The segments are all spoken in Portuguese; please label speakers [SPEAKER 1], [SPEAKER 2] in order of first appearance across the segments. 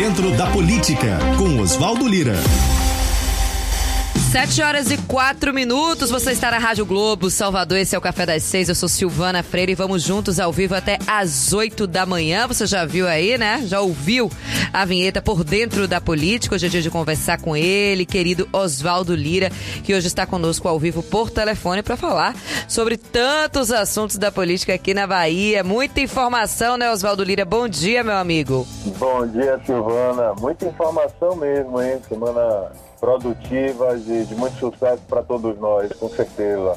[SPEAKER 1] dentro da política, com Oswaldo Lira.
[SPEAKER 2] Sete horas e quatro minutos, você está na Rádio Globo, Salvador, esse é o Café das Seis, eu sou Silvana Freire e vamos juntos ao vivo até às oito da manhã, você já viu aí, né? Já ouviu a vinheta por dentro da política, hoje é dia de conversar com ele, querido Oswaldo Lira, que hoje está conosco ao vivo por telefone para falar sobre tantos assuntos da política aqui na Bahia, muita informação, né Oswaldo Lira? Bom dia, meu amigo.
[SPEAKER 3] Bom dia, Silvana, muita informação mesmo, hein? Semana produtivas e de muito sucesso para todos nós, com certeza.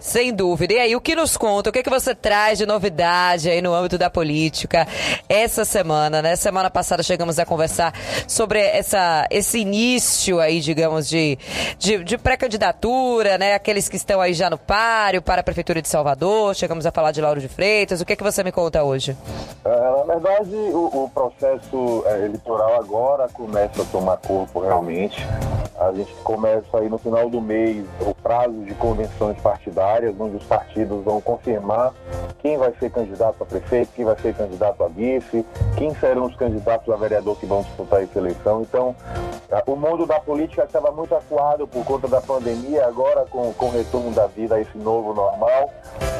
[SPEAKER 2] Sem dúvida. E aí, o que nos conta? O que, é que você traz de novidade aí no âmbito da política essa semana, né? Semana passada chegamos a conversar sobre essa, esse início aí, digamos, de, de, de pré-candidatura, né? Aqueles que estão aí já no páreo para a Prefeitura de Salvador. Chegamos a falar de Lauro de Freitas. O que, é que você me conta hoje?
[SPEAKER 3] É, na verdade, o, o processo é, eleitoral agora começa a tomar corpo realmente. A gente começa aí no final do mês o prazo de convenções partidárias, onde os partidos vão confirmar quem vai ser candidato a prefeito, quem vai ser candidato a vice, quem serão os candidatos a vereador que vão disputar essa eleição. Então, o mundo da política estava muito acuado por conta da pandemia, agora com, com o retorno da vida a esse novo normal,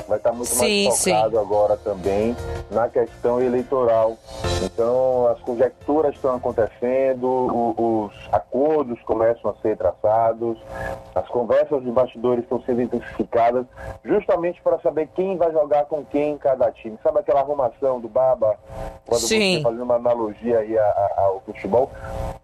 [SPEAKER 3] vai estar muito sim, mais focado sim. agora também na questão eleitoral. Então, as conjecturas estão acontecendo, os acordos começam a ser traçados, as conversas de bastidores estão sendo intensificadas, justamente para saber quem vai jogar com quem em cada time. Sabe aquela arrumação do Baba, quando Sim. você fazendo uma analogia aí ao futebol?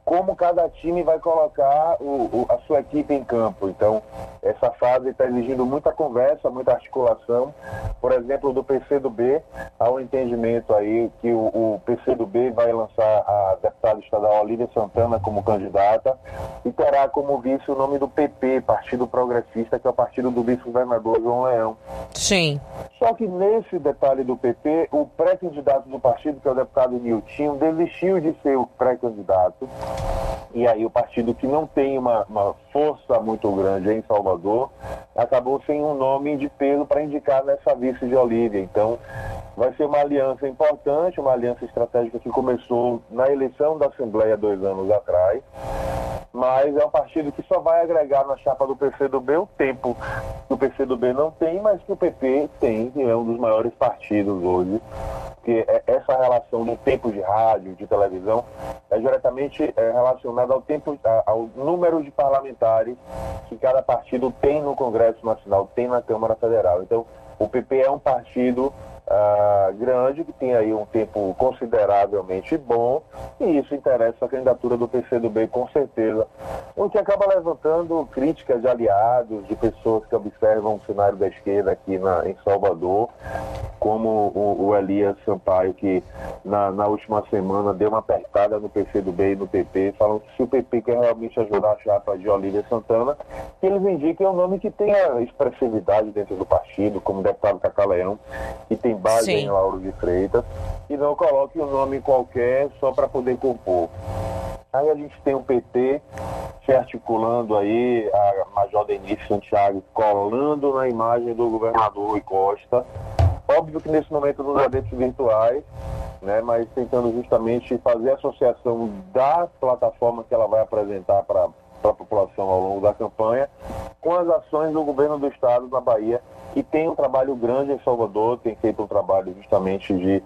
[SPEAKER 3] Como cada time vai colocar o, o, a sua equipe em campo. Então, essa fase está exigindo muita conversa, muita articulação. Por exemplo, do PCdoB, há um entendimento aí que o, o PCdoB vai lançar a deputada estadual Olívia Santana como candidata e terá como vice o nome do PP, Partido Progressista, que é o partido do vice-governador João Leão.
[SPEAKER 2] Sim.
[SPEAKER 3] Só que nesse detalhe do PP, o pré-candidato do partido, que é o deputado Niltinho, desistiu de ser o pré-candidato. E aí o partido que não tem uma, uma força muito grande em Salvador, acabou sem um nome de peso para indicar nessa vice de Olívia. Então, vai ser uma aliança importante, uma aliança estratégica que começou na eleição da Assembleia dois anos atrás mas é um partido que só vai agregar na chapa do PCdoB o tempo que o PCdoB não tem, mas que o PP tem, que é um dos maiores partidos hoje. Que é essa relação do tempo de rádio, de televisão, é diretamente é, relacionada ao tempo, ao número de parlamentares que cada partido tem no Congresso Nacional, tem na Câmara Federal. Então, o PP é um partido uh, grande, que tem aí um tempo consideravelmente bom, e isso interessa a candidatura do PCdoB com certeza. O que acaba levantando críticas de aliados, de pessoas que observam o cenário da esquerda aqui na, em Salvador, como o, o Elias Sampaio, que na, na, última semana deu uma apertada no PCdoB e no PP, falando que se o PP quer realmente ajudar a chapa de Olívia Santana, que eles indiquem um nome que tenha expressividade dentro do partido, como deputado Cacaleão, que tem base Sim. em Lauro de Freitas, e não coloque um nome qualquer só para poder compor. Aí a gente tem o PT se articulando aí, a Major Denise Santiago colando na imagem do governador Rui Costa. Óbvio que nesse momento nos adeptos virtuais, né, mas tentando justamente fazer a associação da plataforma que ela vai apresentar para a população ao longo da campanha com as ações do governo do estado na Bahia que tem um trabalho grande em Salvador, tem feito um trabalho justamente de,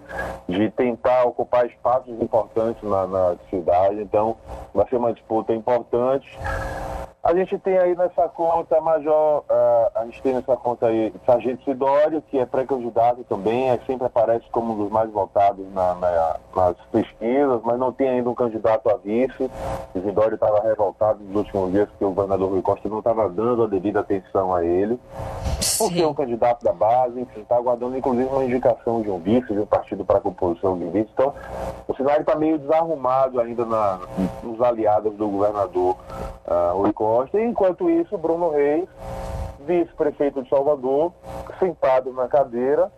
[SPEAKER 3] de tentar ocupar espaços importantes na, na cidade. Então, vai ser uma disputa importante. A gente tem aí nessa conta Major, uh, a gente tem nessa conta aí Sargento Sidório, que é pré-candidato também, é, sempre aparece como um dos mais votados na, na, nas pesquisas, mas não tem ainda um candidato a vice. O Sidório estava revoltado nos últimos dias porque o governador Rui Costa não estava dando a devida atenção a ele. É um candidato da base, enfim, está aguardando inclusive uma indicação de um vice, de um partido para a composição de vice. Então, o cenário está meio desarrumado ainda na, nos aliados do governador uh, Rui Costa Costa. E, enquanto isso, Bruno Reis, vice-prefeito de Salvador, sentado na cadeira,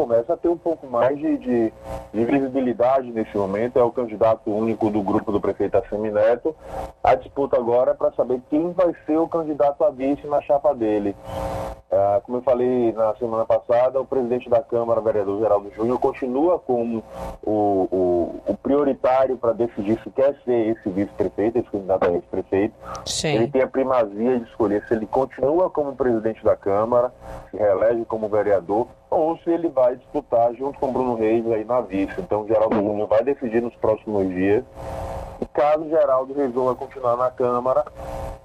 [SPEAKER 3] começa a ter um pouco mais de, de, de, visibilidade nesse momento. É o candidato único do grupo do prefeito Assemineto. A disputa agora é para saber quem vai ser o candidato a vice na chapa dele. Ah, como eu falei na semana passada, o presidente da Câmara, vereador Geraldo Júnior, continua como o, o, o prioritário para decidir se quer ser esse vice-prefeito, esse candidato a vice-prefeito. Ele tem a primazia de escolher se ele continua como presidente da Câmara, se reelege como vereador, ou se ele vai disputar junto com Bruno Reis aí na vice. Então, Geraldo Júnior vai decidir nos próximos dias. E caso Geraldo resolva continuar na Câmara,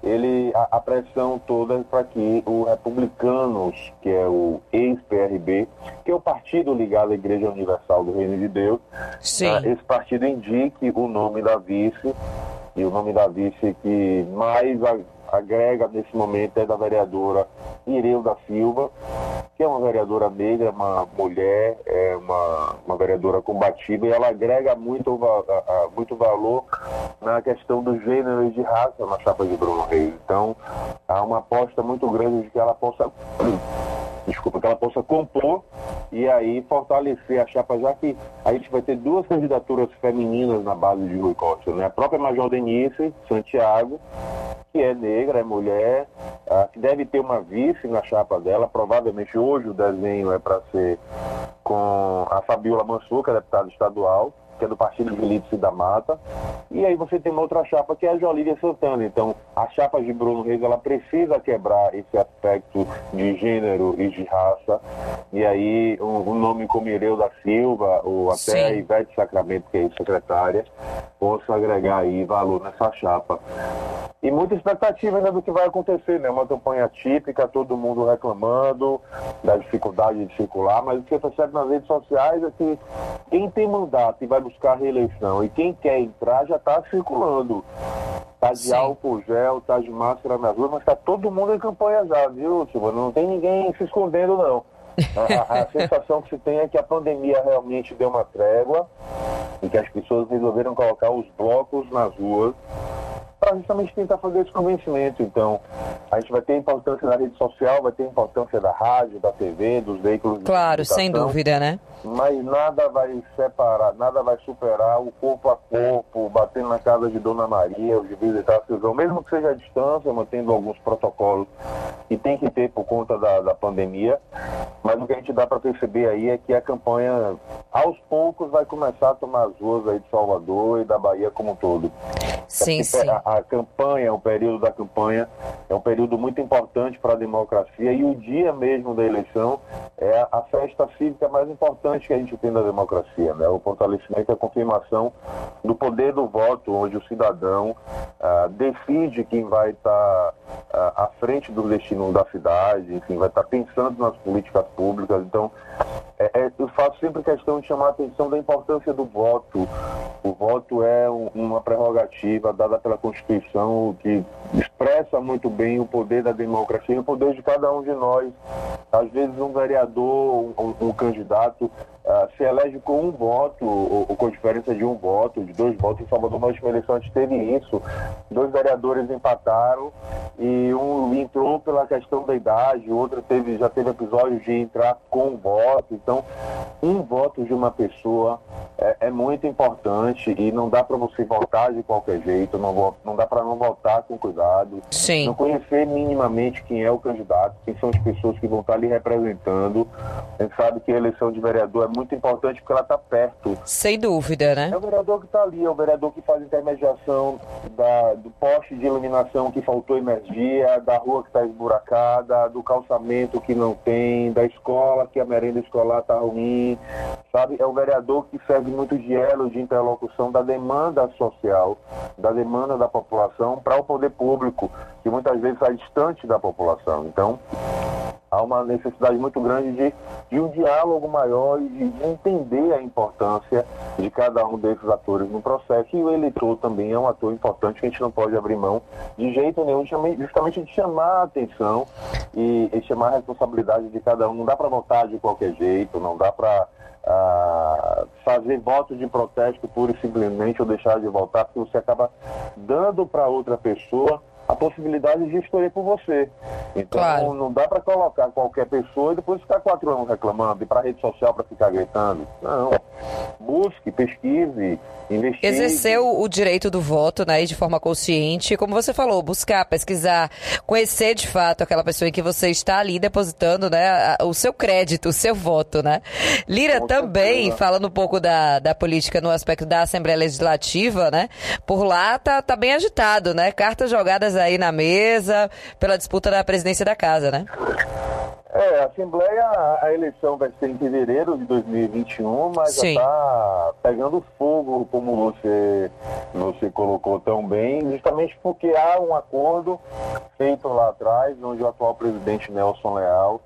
[SPEAKER 3] ele a, a pressão toda é para que o Republicanos, que é o ex-PRB, que é o partido ligado à Igreja Universal do Reino de Deus, uh, esse partido indique o nome da vice, e o nome da vice que mais agrega nesse momento é da vereadora Ireu da Silva, que é uma vereadora negra, uma mulher, é uma, uma vereadora combativa, e ela agrega muito, muito valor na questão do gênero e de raça na chapa de Bruno Reis. Então, há uma aposta muito grande de que ela possa desculpa, que ela possa compor e aí fortalecer a chapa, já que a gente vai ter duas candidaturas femininas na base de Rui Costa, né? A própria Major Denise Santiago, que é negra, é mulher, uh, que deve ter uma vice na chapa dela, provavelmente hoje o desenho é para ser com a Fabiola Mansur, que é deputada estadual, que é do partido de Lídice da Mata. E aí você tem uma outra chapa que é a Jolívia Santana. Então, a chapa de Bruno Reis, ela precisa quebrar esse aspecto de gênero e de raça. E aí, um, um nome como Ireu da Silva, ou até Sim. a Ivete Sacramento, que é secretária, possa agregar aí valor nessa chapa. E muita expectativa ainda do que vai acontecer, né? Uma campanha típica, todo mundo reclamando da dificuldade de circular, mas o que você percebe nas redes sociais é que quem tem mandato e vai buscar reeleição e quem quer entrar já está circulando. Tá de Sim. álcool gel, tá de máscara nas ruas, mas tá todo mundo em campanha já, viu, Silvana? Não tem ninguém se escondendo, não. A, a, sensação que se tem é que a pandemia realmente deu uma trégua e que as pessoas resolveram colocar os blocos nas ruas para justamente tentar fazer esse convencimento. Então, a gente vai ter importância da rede social, vai ter importância da rádio, da TV, dos veículos.
[SPEAKER 2] Claro, sem dúvida, né?
[SPEAKER 3] Mas nada vai separar, nada vai superar o corpo a corpo, batendo na casa de Dona Maria, de visitar a Silvão, mesmo que seja à distância, mantendo alguns protocolos que tem que ter por conta da, da pandemia. Mas o que a gente dá para perceber aí é que a campanha, aos poucos, vai começar a tomar as ruas aí de Salvador e da Bahia como um todo.
[SPEAKER 2] Sim, sim.
[SPEAKER 3] A, a campanha, o período da campanha, é um período muito importante para a democracia e o dia mesmo da eleição é a festa cívica mais importante que a gente tem na democracia, né? O fortalecimento e a confirmação do poder do voto, onde o cidadão ah, decide quem vai estar tá, ah, à frente do destino da cidade, enfim, vai estar tá pensando nas políticas públicas. Então, é, é, eu faço sempre questão de chamar a atenção da importância do voto. O voto é um, uma prerrogativa dada pela Constituição que expressa muito bem o poder da democracia o poder de cada um de nós. Às vezes um vereador, um, um candidato, uh, se elege com um voto, ou, ou, com diferença de um voto, de dois votos. Em Salvador, na última eleição, a gente teve isso. Dois vereadores empataram e um entrou pela questão da idade, o outro teve, já teve episódios de entrar com um voto. Então, um voto de uma pessoa é, é muito importante e não dá para você votar de qualquer jeito, não, não dá para não votar com cuidado.
[SPEAKER 2] Sim.
[SPEAKER 3] Não conhecer minimamente quem é o candidato, quem são as pessoas que vão estar ali representando. A gente sabe que a eleição de vereador é muito importante porque ela está perto.
[SPEAKER 2] Sem dúvida, né?
[SPEAKER 3] É o vereador que está ali, é o vereador que faz intermediação da, do poste de iluminação que faltou energia, da rua que está esburacada, do calçamento que não tem, da escola que a merenda escolar está ruim, sabe? É o vereador que serve muito de elo de interlocução da demanda social, da demanda da população para o poder público, que muitas vezes está distante da população. Então, há uma necessidade muito grande de, de um diálogo maior e de, entender a importância de cada um desses atores no processo. E o eleitor também é um ator importante que a gente não pode abrir mão de jeito nenhum, justamente de chamar a atenção e, e chamar a responsabilidade de cada um. Não dá para votar de qualquer jeito, não dá para uh, fazer voto de protesto pura e simplesmente ou deixar de votar, porque você acaba dando para outra pessoa a possibilidade de escolher por você. Então claro. não dá para colocar qualquer pessoa e depois ficar quatro anos reclamando, ir para rede social para ficar gritando. Não. busque, pesquise, investigue.
[SPEAKER 2] Exerceu o direito do voto, né, de forma consciente, como você falou, buscar, pesquisar, conhecer de fato aquela pessoa em que você está ali depositando, né, o seu crédito, o seu voto, né. Lira Com também, certeza. falando um pouco da, da política no aspecto da Assembleia Legislativa, né, por lá tá, tá bem agitado, né, cartas jogadas aí na mesa pela disputa da presidência da casa, né.
[SPEAKER 3] É, a Assembleia, a eleição vai ser em fevereiro de 2021, mas Sim. já está pegando fogo, como você, você colocou tão bem, justamente porque há um acordo feito lá atrás, onde o atual presidente Nelson Leal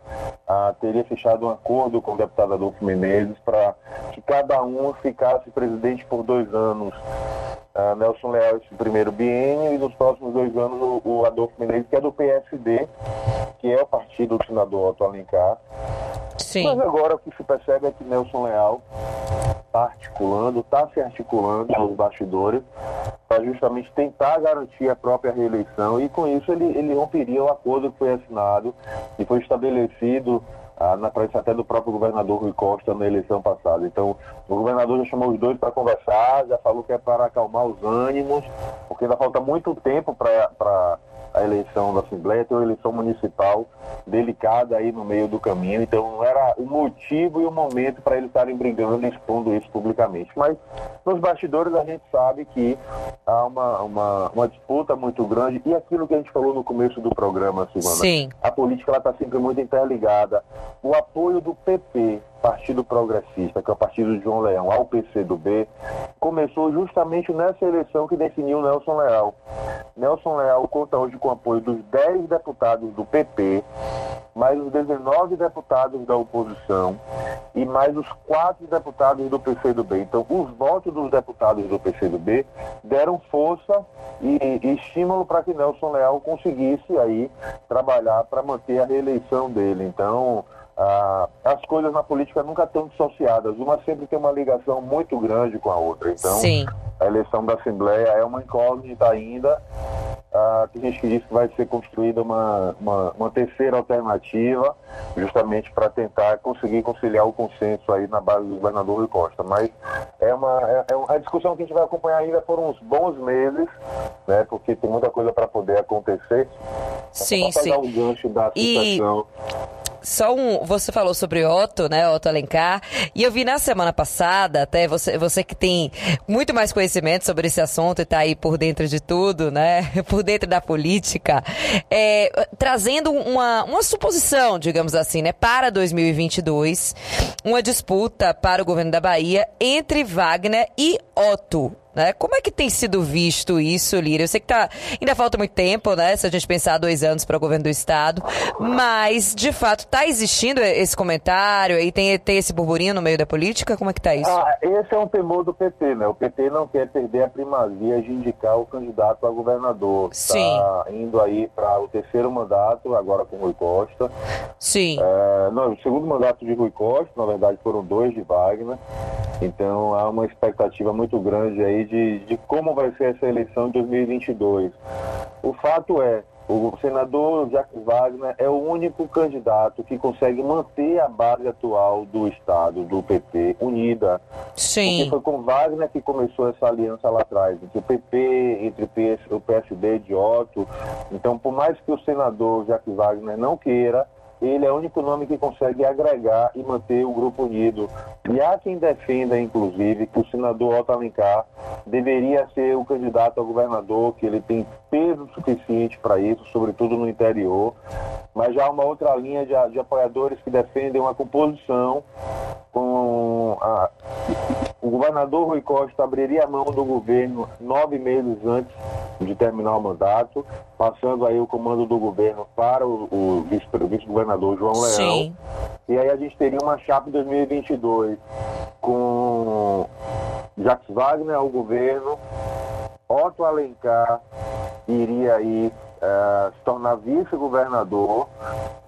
[SPEAKER 3] ah, teria fechado um acordo com o deputado Adolfo Menezes para que cada um ficasse presidente por dois anos. Uh, Nelson Leal esse primeiro biênio e nos próximos dois anos o, o, Adolfo Menezes, que é do PSD, que é o partido do senador Otto Alencar.
[SPEAKER 2] Sim.
[SPEAKER 3] Mas agora o que se percebe é que Nelson Leal está articulando, está se articulando nos bastidores para justamente tentar garantir a própria reeleição e com isso ele, ele romperia o acordo que foi assinado e foi estabelecido na presença até do próprio governador Rui Costa na eleição passada. Então, o governador já chamou os dois para conversar, já falou que é para acalmar os ânimos, porque ainda falta muito tempo para a eleição da Assembleia, tem uma eleição municipal delicada aí no meio do caminho, então não era o motivo e o momento para eles estarem brigando e expondo isso publicamente. Mas nos bastidores a gente sabe que há uma, uma, uma disputa muito grande e aquilo que a gente falou no começo do programa, Silvana,
[SPEAKER 2] Sim.
[SPEAKER 3] a política está sempre muito interligada. O apoio do PP Partido Progressista, que é o partido de João Leão, ao PCdoB, começou justamente nessa eleição que definiu Nelson Leal. Nelson Leal conta hoje com o apoio dos 10 deputados do PP, mais os 19 deputados da oposição e mais os 4 deputados do PCdoB. Então, os votos dos deputados do PCdoB deram força e, e estímulo para que Nelson Leal conseguisse aí trabalhar para manter a reeleição dele. Então, ah, as coisas na política nunca estão dissociadas. Uma sempre tem uma ligação muito grande com a outra. Então,
[SPEAKER 2] Sim.
[SPEAKER 3] a eleição da Assembleia é uma incógnita ainda. Ah, tem gente que diz que vai ser construída uma, uma, uma terceira alternativa, justamente para tentar conseguir conciliar o consenso aí na base do governador Rui Costa. Mas é uma, é, é uma discussão que a gente vai acompanhar ainda por uns bons meses, né? Porque tem muita coisa para poder acontecer.
[SPEAKER 2] Sim, sim.
[SPEAKER 3] o gancho da situação.
[SPEAKER 2] E só um. Você falou sobre Otto, né? Otto Alencar. E eu vi na semana passada, até você, você que tem muito mais conhecimento sobre esse assunto e tá aí por dentro de tudo, né? Por dentro da política, é, trazendo uma, uma suposição, digamos assim, né? Para 2022, uma disputa para o governo da Bahia entre Wagner e Otto. Né? Como é que tem sido visto isso, Lira? Eu sei que tá, ainda falta muito tempo, né? Se a gente pensar dois anos para o governo do Estado, mas, de fato, está existindo esse comentário e tem, tem esse burburinho no meio da política? Como é que está isso?
[SPEAKER 3] Ah, esse é um temor do PT, né? O PT não quer perder a primazia de indicar o candidato a governador.
[SPEAKER 2] Sim.
[SPEAKER 3] Está indo aí para o terceiro mandato, agora com Rui Costa.
[SPEAKER 2] Sim.
[SPEAKER 3] É, não, o segundo mandato de Rui Costa, na verdade foram dois de Wagner. Então há uma expectativa muito grande aí de, de como vai ser essa eleição em 2022. O fato é, o senador Jacques Wagner é o único candidato que consegue manter a base atual do Estado, do PP, unida.
[SPEAKER 2] Sim.
[SPEAKER 3] Porque foi com Wagner que começou essa aliança lá atrás, entre o PP, entre o PSD de Otto. Então, por mais que o senador Jacques Wagner não queira, ele é o único nome que consegue agregar e manter o grupo unido. E há quem defenda, inclusive, que o senador Otto Alencar deveria ser o candidato a governador, que ele tem peso suficiente para isso, sobretudo no interior. Mas já há uma outra linha de, de apoiadores que defendem uma composição com a, o governador Rui Costa abriria a mão do governo nove meses antes de terminar o mandato, passando aí o comando do governo para o, o vice-governador João Leão.
[SPEAKER 2] Sim.
[SPEAKER 3] E aí a gente teria uma chapa em 2022 com Jacques Wagner ao governo, Otto Alencar iria aí é, se tornar vice-governador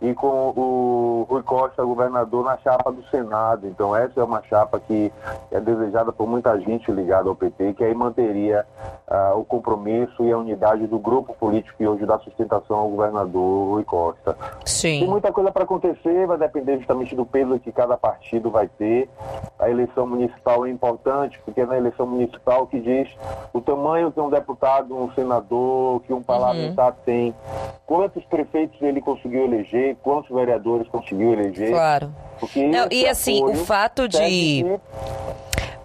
[SPEAKER 3] e com o Rui Costa governador na chapa do Senado. Então essa é uma chapa que é desejada por muita gente ligada ao PT, que aí manteria uh, o compromisso e a unidade do grupo político que hoje dá sustentação ao governador Rui Costa.
[SPEAKER 2] Sim.
[SPEAKER 3] Tem muita coisa para acontecer, vai depender justamente do peso que cada partido vai ter. A eleição municipal é importante, porque é na eleição municipal que diz o tamanho que um deputado, um senador, que um parlamentar uhum. Tem, quantos prefeitos ele conseguiu eleger, quantos vereadores conseguiu eleger.
[SPEAKER 2] Claro. Não, e assim, o fato de.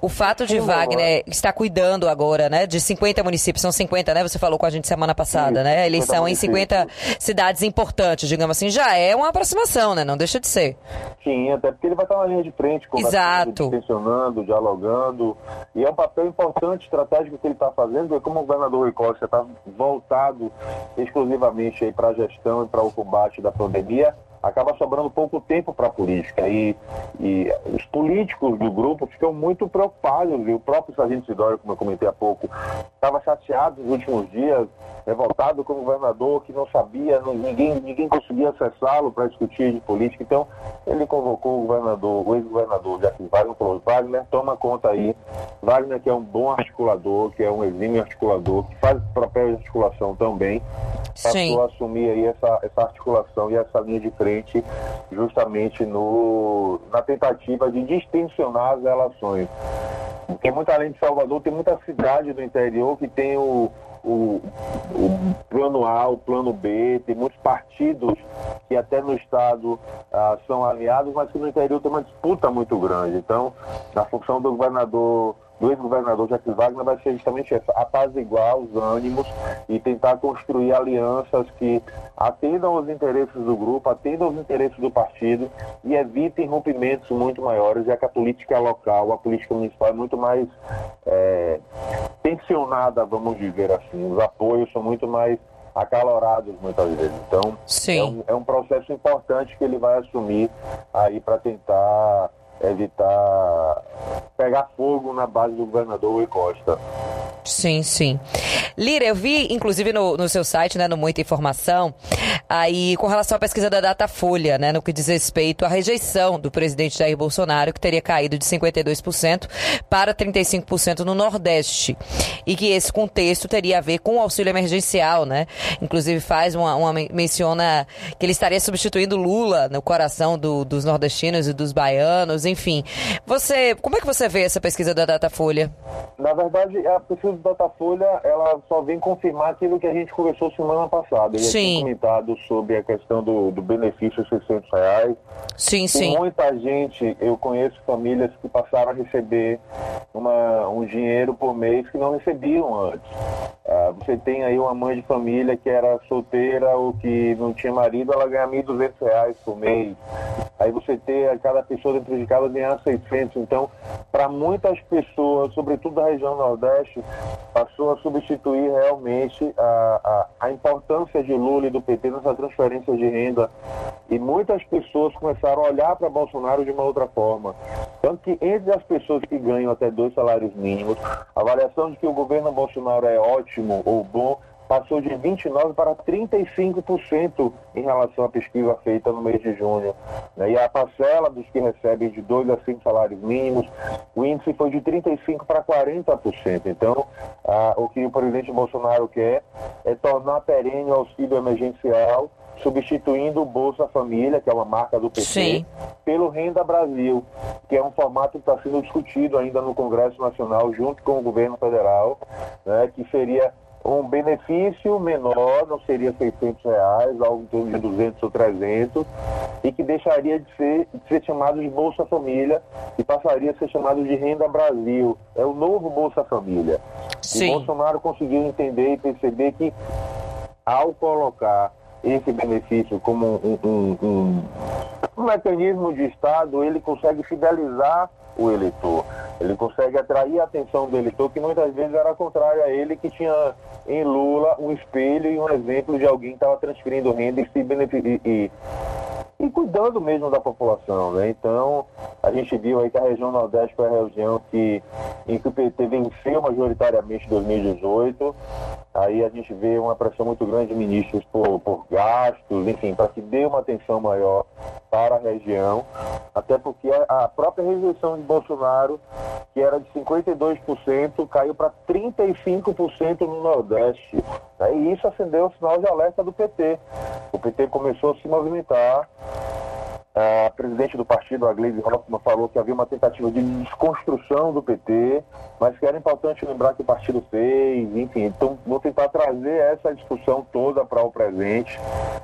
[SPEAKER 2] O fato de Wagner estar cuidando agora, né, de 50 municípios, são 50, né? Você falou com a gente semana passada, né? A eleição em 50 cidades importantes, digamos assim, já é uma aproximação, né? Não deixa de ser.
[SPEAKER 3] Sim, até porque ele vai estar na linha de frente,
[SPEAKER 2] conversando,
[SPEAKER 3] tensionando, dialogando. E é um papel importante, estratégico que ele está fazendo, porque como o governador Rui Costa está voltado exclusivamente para a gestão e para o combate da pandemia, acaba sobrando pouco tempo para a política. E, e, os políticos do grupo ficam muito preocupados. E o próprio Sargento Sidório, como eu comentei há pouco, estava chateado nos últimos dias, revoltado com o governador que não sabia, não, ninguém, ninguém conseguia acessá-lo para discutir de política. Então, ele convocou o governador, o ex-governador Jacques Wagner, falou, Wagner, toma conta aí. Wagner, que é um bom articulador, que é um exímio articulador, que faz papel de articulação também, passou a assumir aí essa, essa articulação e essa linha de frente justamente no, na tentativa de distensionar as relações. Porque muito além de Salvador, tem muita cidade do interior que tem o, o, o, plano A, o plano B, tem muitos partidos que até no estado ah, são aliados, mas que no interior tem uma disputa muito grande. Então, na função do governador do ex-governador Jacques Wagner vai ser justamente essa, apaziguar os ânimos e tentar construir alianças que atendam aos interesses do grupo, atendam aos interesses do partido e evitem rompimentos muito maiores, já que a política local, a política municipal é muito mais é, tensionada, vamos dizer assim. Os apoios são muito mais acalorados muitas vezes. Então, é um, é um processo importante que ele vai assumir aí para tentar evitar pegar fogo na base do governador Rui Costa.
[SPEAKER 2] Sim, sim. Lira, eu vi, inclusive, no, no seu site, né, no Muita Informação, aí com relação à pesquisa da Datafolha, né, no que diz respeito à rejeição do presidente Jair Bolsonaro, que teria caído de 52% para 35% no Nordeste. E que esse contexto teria a ver com o auxílio emergencial, né? Inclusive faz uma, uma menciona que ele estaria substituindo Lula no coração do, dos nordestinos e dos baianos, enfim. Você, como é que você vê essa pesquisa da Datafolha?
[SPEAKER 3] Na verdade, a pesquisa da Datafolha, ela só vem confirmar aquilo que a gente conversou semana passada. Ele tinha comentado sobre a questão do, do benefício de 600 reais.
[SPEAKER 2] Sim,
[SPEAKER 3] Tem
[SPEAKER 2] sim.
[SPEAKER 3] muita gente, eu conheço famílias que passaram a receber uma, um dinheiro por mês que não recebiam antes. Ah, você tem aí uma mãe de família que era solteira ou que não tinha marido, ela ganha R$ 1.200 por mês. Aí você tem cada pessoa dentro de casa ganhar 600. Então, para muitas pessoas, sobretudo da região Nordeste, passou a substituir realmente a, a, a importância de Lula e do PT nessa transferência de renda. E muitas pessoas começaram a olhar para Bolsonaro de uma outra forma. Tanto que entre as pessoas que ganham até dois salários mínimos, a avaliação de que o governo Bolsonaro é ótimo ou bom passou de 29% para 35% em relação à pesquisa feita no mês de junho. Né? E a parcela dos que recebem de 2 a 5 salários mínimos, o índice foi de 35% para 40%. Então, ah, o que o presidente Bolsonaro quer é tornar perene o auxílio emergencial substituindo o Bolsa Família, que é uma marca do PT,
[SPEAKER 2] Sim.
[SPEAKER 3] pelo Renda Brasil, que é um formato que está sendo discutido ainda no Congresso Nacional, junto com o governo federal, né, que seria um benefício menor, não seria 600 reais, algo em torno de 200 ou 300, e que deixaria de ser, de ser chamado de Bolsa Família e passaria a ser chamado de Renda Brasil. É o novo Bolsa Família.
[SPEAKER 2] Sim.
[SPEAKER 3] E Bolsonaro conseguiu entender e perceber que, ao colocar esse benefício como um, um, um, um mecanismo de Estado, ele consegue fidelizar o eleitor. Ele consegue atrair a atenção do eleitor, que muitas vezes era contrário a ele, que tinha em Lula um espelho e um exemplo de alguém que estava transferindo renda e se beneficiando. E, e cuidando mesmo da população, né? Então, a gente viu aí que a região Nordeste foi a região que, em que o PT venceu majoritariamente em 2018. Aí a gente vê uma pressão muito grande de ministros por, por gastos, enfim, para que dê uma atenção maior para a região, até porque a própria rejeição de Bolsonaro, que era de 52%, caiu para 35% no Nordeste. E isso acendeu o sinal de alerta do PT. O PT começou a se movimentar a presidente do partido, a Gleisi Hoffmann, falou que havia uma tentativa de desconstrução do PT, mas que era importante lembrar que o partido fez, enfim. Então, vou tentar trazer essa discussão toda para o presente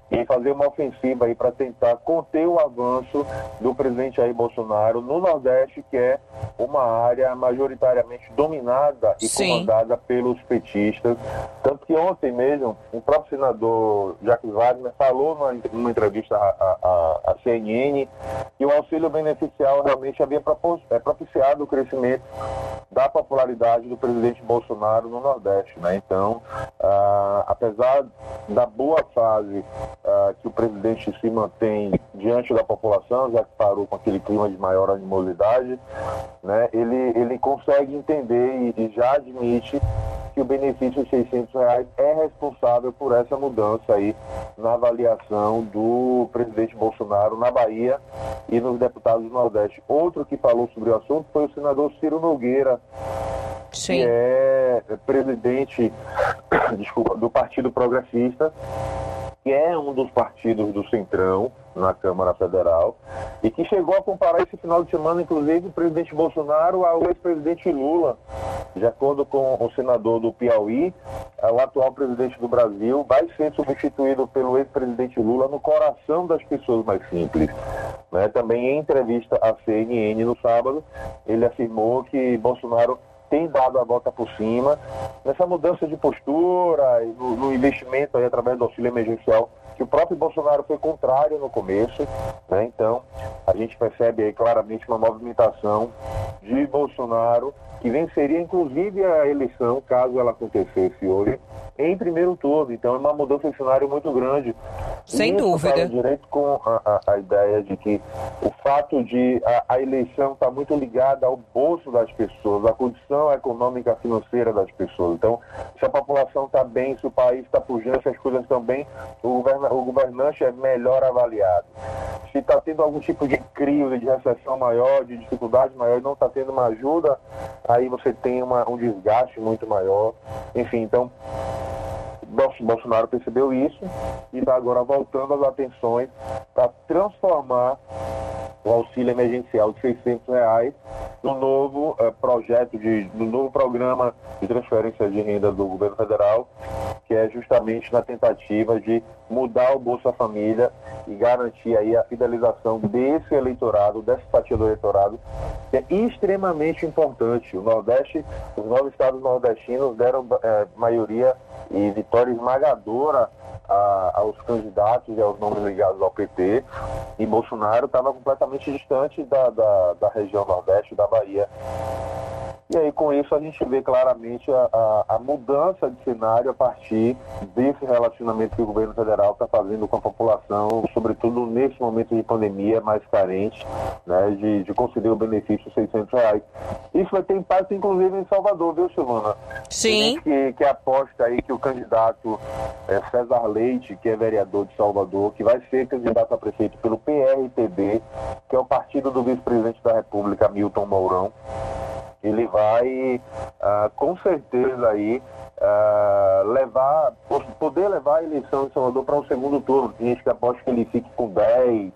[SPEAKER 3] e fazer uma ofensiva aí para tentar conter o avanço do presidente Jair Bolsonaro no Nordeste, que é uma área majoritariamente dominada e Sim. comandada pelos petistas. Tanto que ontem mesmo, o próprio senador Jacques Wagner falou numa, entrevista à, à, à CNN que o auxílio beneficial realmente havia é, propiciado o crescimento da popularidade do presidente Bolsonaro no Nordeste. Né? Então, ah, apesar da boa fase ah, que o presidente se mantém diante da população, já que parou com aquele clima de maior animosidade, né? ele, ele consegue entender e, e já admite que o benefício de 600 reais é responsável por essa mudança aí na avaliação do presidente Bolsonaro na Bahia e nos deputados do Nordeste. Outro que falou sobre o assunto foi o senador Ciro Nogueira, Sim. que é presidente desculpa, do Partido Progressista que é um dos partidos do Centrão na Câmara Federal e que chegou a comparar esse final de semana, inclusive, o presidente Bolsonaro ao ex-presidente Lula. De acordo com o senador do Piauí, o atual presidente do Brasil vai ser substituído pelo ex-presidente Lula no coração das pessoas mais simples. Né? Também em entrevista à CNN no sábado, ele afirmou que Bolsonaro tem dado a volta por cima nessa mudança de postura no, no investimento aí, através do auxílio emergencial que o próprio Bolsonaro foi contrário no começo, né? então a gente percebe aí claramente uma movimentação de Bolsonaro que venceria inclusive a eleição, caso ela acontecesse hoje, em primeiro turno. Então é uma mudança de cenário muito grande.
[SPEAKER 2] Sem Isso dúvida.
[SPEAKER 3] direito com a, a, a, ideia de que o fato de a, a eleição estar tá muito ligada ao bolso das pessoas, à condição econômica financeira das pessoas. Então, se a população está bem, se o país está pujando, se as coisas estão bem, o, governa, o governante é melhor avaliado. Se está tendo algum tipo de crise, de recessão maior, de dificuldade maior e não está tendo uma ajuda, aí você tem uma, um desgaste muito maior. Enfim, então Bolsonaro percebeu isso e está agora voltando as atenções para transformar o auxílio emergencial de 600 reais no novo uh, projeto, de, no novo programa de transferência de renda do governo federal, que é justamente na tentativa de mudar o Bolsa Família e garantir aí a fidelização desse eleitorado, dessa fatia do eleitorado, que é extremamente importante. O Nordeste, os nove estados nordestinos deram é, maioria e vitória esmagadora a, aos candidatos e aos nomes ligados ao PT, e Bolsonaro estava completamente distante da, da, da região Nordeste, da Bahia. E aí, com isso, a gente vê claramente a, a, a, mudança de cenário a partir desse relacionamento que o governo federal está fazendo com a população, sobretudo nesse momento de pandemia mais carente, né, de, de conceder o benefício de 600 reais. Isso vai ter impacto, inclusive, em Salvador, viu, Silvana?
[SPEAKER 2] Sim.
[SPEAKER 3] Que, que aposta aí que o candidato é, César Leite, que é vereador de Salvador, que vai ser candidato a prefeito pelo PRTB, que é o partido do vice-presidente da República, Milton Mourão, ele vai uh, com certeza aí uh, levar, poder levar a eleição de Salvador para um segundo turno. Tem gente que aposta que ele fique com 10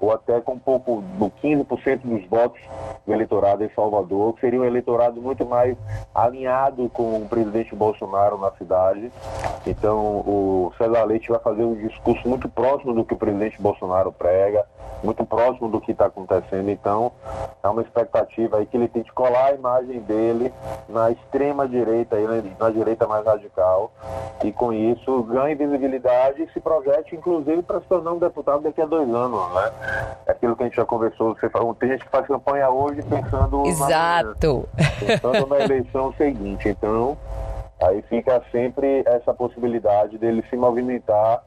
[SPEAKER 3] ou até com um pouco do 15% dos votos do eleitorado em Salvador, que seria um eleitorado muito mais alinhado com o presidente Bolsonaro na cidade. Então o César Leite vai fazer um discurso muito próximo do que o presidente Bolsonaro prega muito próximo do que está acontecendo. Então, é uma expectativa aí que ele tente colar a imagem dele na extrema direita, na direita mais radical, e com isso ganhe visibilidade e se projete, inclusive, para se tornar um deputado daqui a dois anos, né? É aquilo que a gente já conversou, você falou, tem gente que faz campanha hoje pensando,
[SPEAKER 2] Exato.
[SPEAKER 3] Na, pensando na eleição seguinte. Então, Aí fica sempre essa possibilidade dele se movimentar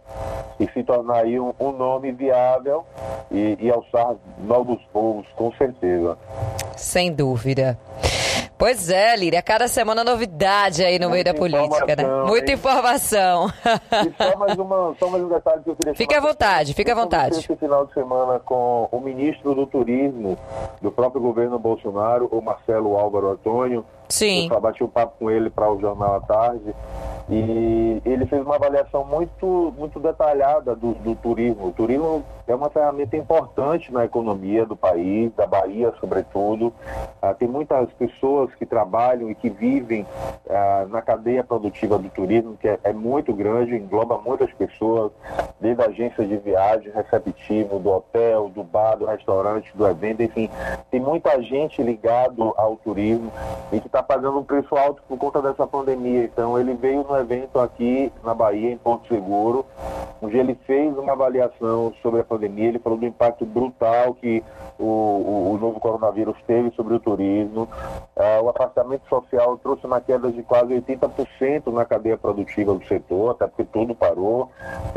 [SPEAKER 3] e se tornar aí um, um nome viável e, e alçar novos voos, com certeza.
[SPEAKER 2] Sem dúvida. Pois é, Líria, cada semana novidade aí no Muita meio da política, né? Muita hein? informação.
[SPEAKER 3] E só mais, uma, só mais um detalhe que eu queria
[SPEAKER 2] Fique à vontade, fique à vontade.
[SPEAKER 3] Esse final de semana com o ministro do Turismo do próprio governo Bolsonaro, o Marcelo Álvaro Antônio.
[SPEAKER 2] Sim.
[SPEAKER 3] Eu bati um papo com ele para o Jornal à Tarde. E ele fez uma avaliação muito, muito detalhada do, do, turismo. O turismo é uma ferramenta importante na economia do país, da Bahia, sobretudo. Ah, tem muitas pessoas que trabalham e que vivem ah, na cadeia produtiva do turismo, que é, é, muito grande, engloba muitas pessoas, desde a agência de viagem, receptivo, do hotel, do bar, do restaurante, do evento, enfim. Tem muita gente ligado ao turismo e que está pagando um preço alto por conta dessa pandemia. Então, ele veio no evento aqui na Bahia, em Porto Seguro, onde ele fez uma avaliação sobre a pandemia. Ele falou do impacto brutal que o, o, o novo coronavírus teve sobre o turismo. É, o afastamento social trouxe uma queda de quase 80% na cadeia produtiva do setor, até porque tudo parou.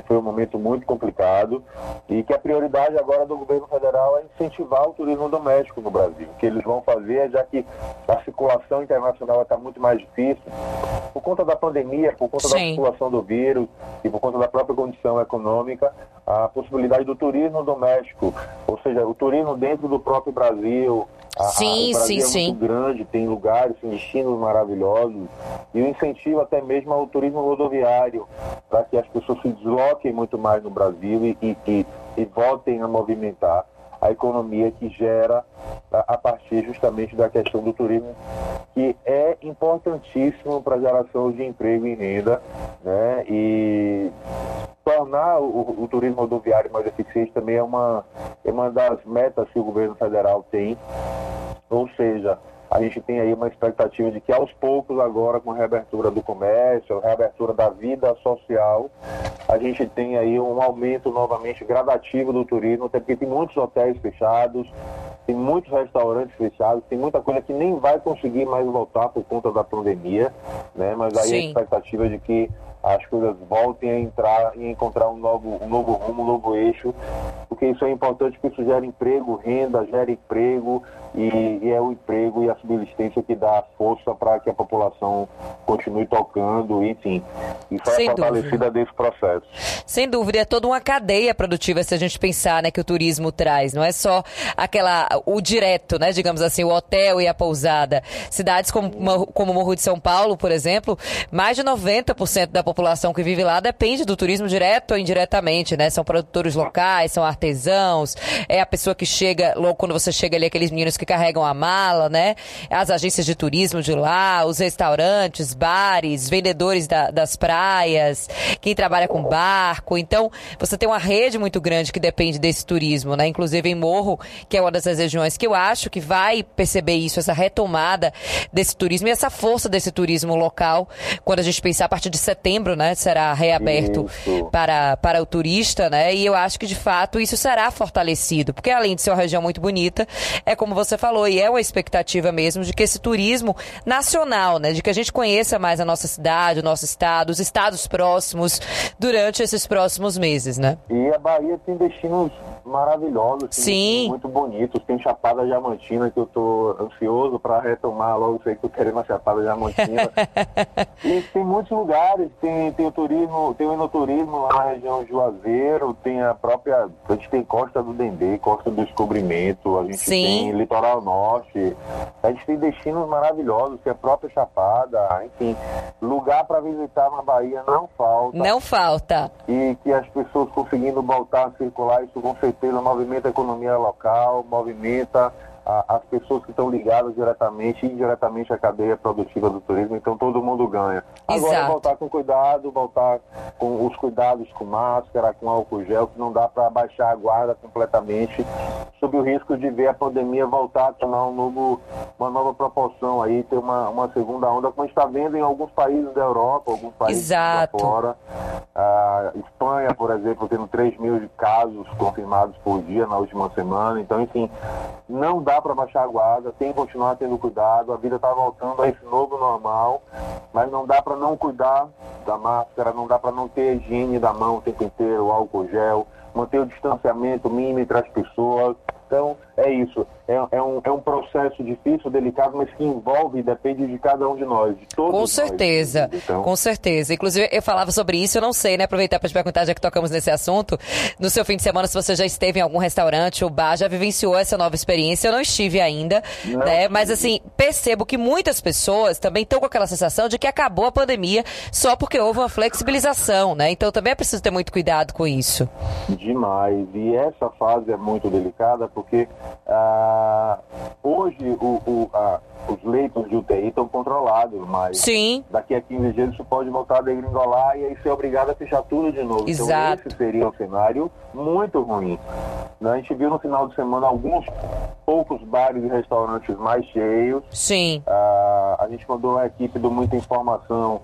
[SPEAKER 3] Foi um momento muito complicado. E que a prioridade agora do governo federal é incentivar o turismo doméstico no Brasil. O que eles vão fazer, já que a circulação internacional está muito mais difícil, por conta da pandemia, por conta Sim. da circulação do vírus e por conta da própria condição econômica, a possibilidade do turismo doméstico, ou seja, o turismo dentro do próprio Brasil.
[SPEAKER 2] A, sim,
[SPEAKER 3] a, o Brasil
[SPEAKER 2] sim,
[SPEAKER 3] é muito grande, tem lugares, tem destinos maravilhosos e o incentivo até mesmo ao turismo rodoviário, para que as pessoas se desloquem muito mais no Brasil e, e, e, e voltem a movimentar a economia que gera a, a partir justamente da questão do turismo, que é importantíssimo para a geração de emprego e renda, né? E tornar o, o, turismo rodoviário mais eficiente também é uma, é uma das metas que o governo federal tem. Ou seja, a gente tem aí uma expectativa de que aos poucos agora com a reabertura do comércio, a reabertura da vida social, a gente tem aí um aumento novamente gradativo do turismo, até porque tem muitos hotéis fechados, tem muitos restaurantes fechados, tem muita coisa que nem vai conseguir mais voltar por conta da pandemia, né? Mas aí Sim. a expectativa de que as coisas voltem a entrar e encontrar um novo, um novo rumo, um novo eixo, porque isso é importante, porque isso gera emprego, renda, gera emprego, e, e é o emprego e a subsistência que dá força para que a população continue tocando, enfim. É Sem é fortalecida desse processo.
[SPEAKER 2] Sem dúvida, é toda uma cadeia produtiva se a gente pensar né, que o turismo traz, não é só aquela, o direto, né, digamos assim, o hotel e a pousada. Cidades como, como Morro de São Paulo, por exemplo, mais de 90% da população que vive lá depende do turismo direto ou indiretamente, né? São produtores locais, são artesãos, é a pessoa que chega, logo quando você chega ali, aqueles meninos que carregam a mala, né? As agências de turismo de lá, os restaurantes, bares, vendedores da, das praias, quem trabalha com barco. Então, você tem uma rede muito grande que depende desse turismo, né? Inclusive em Morro, que é uma dessas regiões que eu acho que vai perceber isso, essa retomada desse turismo e essa força desse turismo local, quando a gente pensar a partir de setembro, né? Será reaberto para, para o turista, né? E eu acho que de fato isso será fortalecido, porque além de ser uma região muito bonita, é como você falou, e é uma expectativa mesmo de que esse turismo nacional, né, de que a gente conheça mais a nossa cidade, o nosso estado, os estados próximos durante esses próximos meses, né?
[SPEAKER 3] E a Bahia tem destinos maravilhosos,
[SPEAKER 2] Sim.
[SPEAKER 3] muito bonitos. Tem Chapada Diamantina que eu tô ansioso para retomar logo, sei que eu quero uma Chapada Diamantina. e tem muitos lugares, tem, tem o turismo, tem o enoturismo lá na região de Juazeiro, tem a própria, a gente tem Costa do Dendê, Costa do Descobrimento, a gente Sim. tem Litoral Litoral Norte. A gente tem destinos maravilhosos, que é a própria Chapada, enfim, lugar para visitar na Bahia não falta.
[SPEAKER 2] Não falta.
[SPEAKER 3] E que as pessoas conseguindo voltar a circular, isso com certeza movimenta a economia local, movimenta as pessoas que estão ligadas diretamente e indiretamente à cadeia produtiva do turismo, então todo mundo ganha. Agora
[SPEAKER 2] Exato.
[SPEAKER 3] voltar com cuidado, voltar com os cuidados com máscara, com álcool gel, que não dá para baixar a guarda completamente, sob o risco de ver a pandemia voltar a tomar um novo, uma nova proporção aí, ter uma, uma segunda onda, como a gente está vendo em alguns países da Europa, alguns países
[SPEAKER 2] Exato.
[SPEAKER 3] fora. A Espanha, por exemplo, tendo 3 mil casos confirmados por dia na última semana. Então, enfim, não dá para baixar a guarda, tem que continuar tendo cuidado. A vida está voltando a esse novo normal, mas não dá para não cuidar da máscara, não dá para não ter higiene da mão o tempo inteiro, álcool gel, manter o distanciamento mínimo entre as pessoas. Então, é isso. É, é, um, é um processo difícil, delicado, mas que envolve e depende de cada um de nós, de todos
[SPEAKER 2] Com
[SPEAKER 3] nós.
[SPEAKER 2] certeza,
[SPEAKER 3] Então,
[SPEAKER 2] com certeza. Inclusive, eu falava sobre isso, eu não sei, né? Aproveitar para te perguntar, já que tocamos nesse assunto. No seu fim de semana, se você já esteve em algum restaurante ou bar, já vivenciou essa nova experiência. Eu não estive ainda,
[SPEAKER 3] Não.
[SPEAKER 2] né? Mas assim, percebo que muitas pessoas também estão com aquela sensação de que acabou a pandemia só porque houve uma flexibilização, né? Então também é preciso ter muito cuidado com isso.
[SPEAKER 3] Demais. E essa fase é muito delicada porque ah, hoje o, o- a- os leitos de UTI estão controlados, mas
[SPEAKER 2] Sim.
[SPEAKER 3] daqui a 15 dias isso pode voltar a degringolar e aí ser obrigado a fechar tudo de novo.
[SPEAKER 2] Exato.
[SPEAKER 3] Então esse seria um cenário muito ruim. Né? A gente viu no final de semana alguns poucos bares e restaurantes mais cheios.
[SPEAKER 2] Sim.
[SPEAKER 3] Ah, a gente mandou a equipe do Muita Informação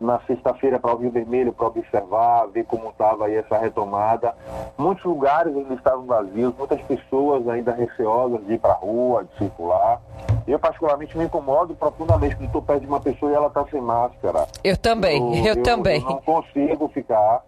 [SPEAKER 3] na sexta-feira para o Rio Vermelho para observar, ver como estava aí essa retomada. Muitos lugares ainda estavam vazios, muitas pessoas ainda receosas de ir para a rua, de circular. Eu, particularmente, me incomodo profundamente quando estou perto de uma pessoa e ela está sem máscara.
[SPEAKER 2] Eu também, eu, também.
[SPEAKER 3] Eu não consigo ficar.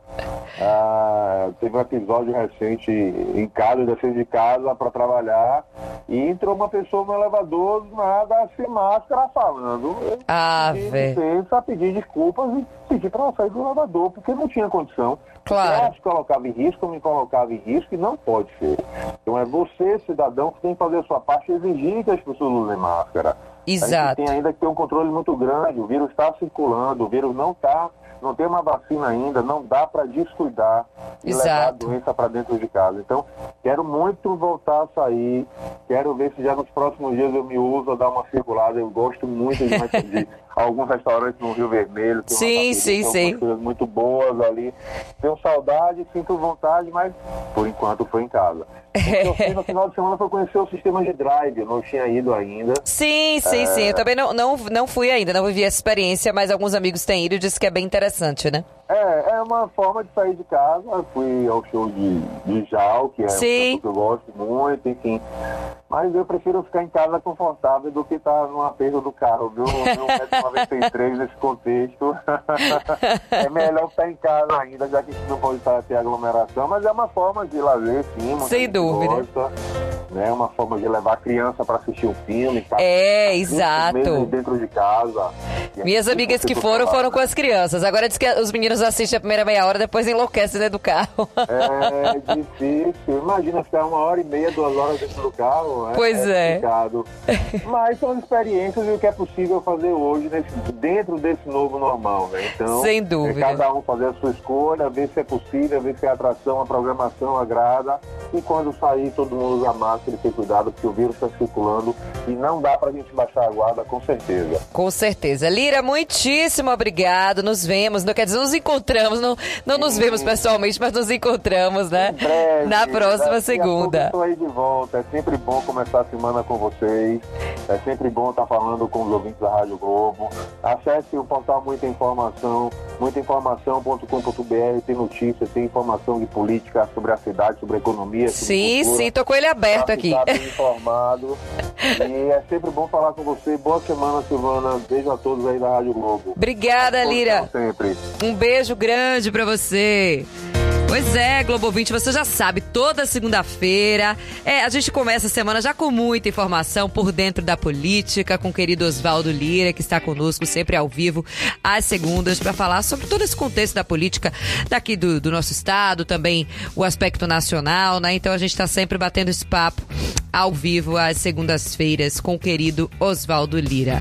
[SPEAKER 3] Ah, teve um episódio recente em casa, eu desci de casa para trabalhar e entrou uma pessoa no elevador, do nada, sem máscara, falando. Eu
[SPEAKER 2] Ah,
[SPEAKER 3] pedi
[SPEAKER 2] velho.
[SPEAKER 3] licença, pedir desculpas e pedir para ela sair do elevador, porque não tinha condição.
[SPEAKER 2] Claro.
[SPEAKER 3] Ela se colocava em risco, me colocava em risco e não pode ser. Então é você, cidadão, que tem que fazer a sua parte e exigir que as pessoas usem máscara. A
[SPEAKER 2] Exato.
[SPEAKER 3] gente tem ainda que ter um controle muito grande. O vírus está circulando, o vírus não está, não tem uma vacina ainda, não dá para descuidar e levar a
[SPEAKER 2] Exato.
[SPEAKER 3] doença para dentro de casa. Então, quero muito voltar a sair. Quero ver se já nos próximos dias eu me uso a dar uma circulada. Eu gosto muito de, de alguns restaurantes no Rio Vermelho.
[SPEAKER 2] Sim, sim, sim.
[SPEAKER 3] coisas muito boas ali. Tenho saudade, sinto vontade, mas por enquanto foi em casa. Eu fiz no final de semana foi conhecer o sistema de drive. Eu não tinha ido ainda.
[SPEAKER 2] Sim, sim, sim. Eu também não, não, não fui ainda, não vivi essa experiência, mas alguns amigos têm ido e disse que é bem interessante, né?
[SPEAKER 3] É, é uma forma de sair de casa. Eu fui ao show de, de Jal, que é
[SPEAKER 2] Sim.
[SPEAKER 3] um que eu gosto muito, enfim. Mas eu prefiro ficar em casa confortável do que estar no aperto do carro, viu? Meu 93 nesse contexto. é melhor ficar em casa ainda, já que a gente não pode estar ter aglomeração, mas é uma forma de lazer, sim.
[SPEAKER 2] Sem dúvida.
[SPEAKER 3] Gosta, né? É uma forma de levar a criança para assistir um filme. tá?
[SPEAKER 2] É, exato.
[SPEAKER 3] dentro de casa. E
[SPEAKER 2] Minhas amigas que foram,
[SPEAKER 3] falar,
[SPEAKER 2] foram com as crianças. Agora diz que os meninos assistem a primeira meia hora, depois enlouquecem dentro do carro.
[SPEAKER 3] É difícil. Imagina ficar uma hora e meia, duas horas dentro do carro. né?
[SPEAKER 2] Pois é.
[SPEAKER 3] complicado. Mas são experiências e o que é possível fazer hoje nesse- dentro desse novo normal, né? Então,
[SPEAKER 2] Sem dúvida.
[SPEAKER 3] é cada um fazer a sua escolha, ver se é possível, ver se a atração, a programação agrada. E quando sair, todo mundo usa máscara e ter cuidado, porque o vírus está circulando e não dá pra gente baixar a guarda, com certeza.
[SPEAKER 2] Com certeza. Lira, muitíssimo obrigado. Nos vemos, não quer dizer, nos encontramos. Não, não nos vemos pessoalmente, mas nos encontramos, né?
[SPEAKER 3] Breve,
[SPEAKER 2] Na próxima
[SPEAKER 3] a
[SPEAKER 2] segunda.
[SPEAKER 3] Estou aí de volta. É sempre bom começar a semana com vocês. É sempre bom estar falando com os ouvintes da Rádio Globo. Acesse o portal Muita Informação, muitainformação.com.br. Tem notícias, tem informação de política sobre a cidade, sobre a economia. sobre
[SPEAKER 2] Sim,
[SPEAKER 3] cultura,
[SPEAKER 2] sim, tô com ele aberto
[SPEAKER 3] pra
[SPEAKER 2] aqui.
[SPEAKER 3] bem informado. e é sempre bom falar com você. Boa semana, Silvana. Beijo a todos aí da Rádio Globo.
[SPEAKER 2] Obrigada, Lira.
[SPEAKER 3] Sempre.
[SPEAKER 2] Um beijo grande pra você. Pois é, Globo 20, você já sabe, toda segunda-feira. É, a gente começa a semana já com muita informação por dentro da política, com o querido Oswaldo Lira, que está conosco sempre ao vivo, às segundas, para falar sobre todo esse contexto da política daqui do, do nosso estado, também o aspecto nacional, né? Então a gente está sempre batendo esse papo ao vivo às segundas-feiras com o querido Oswaldo Lira.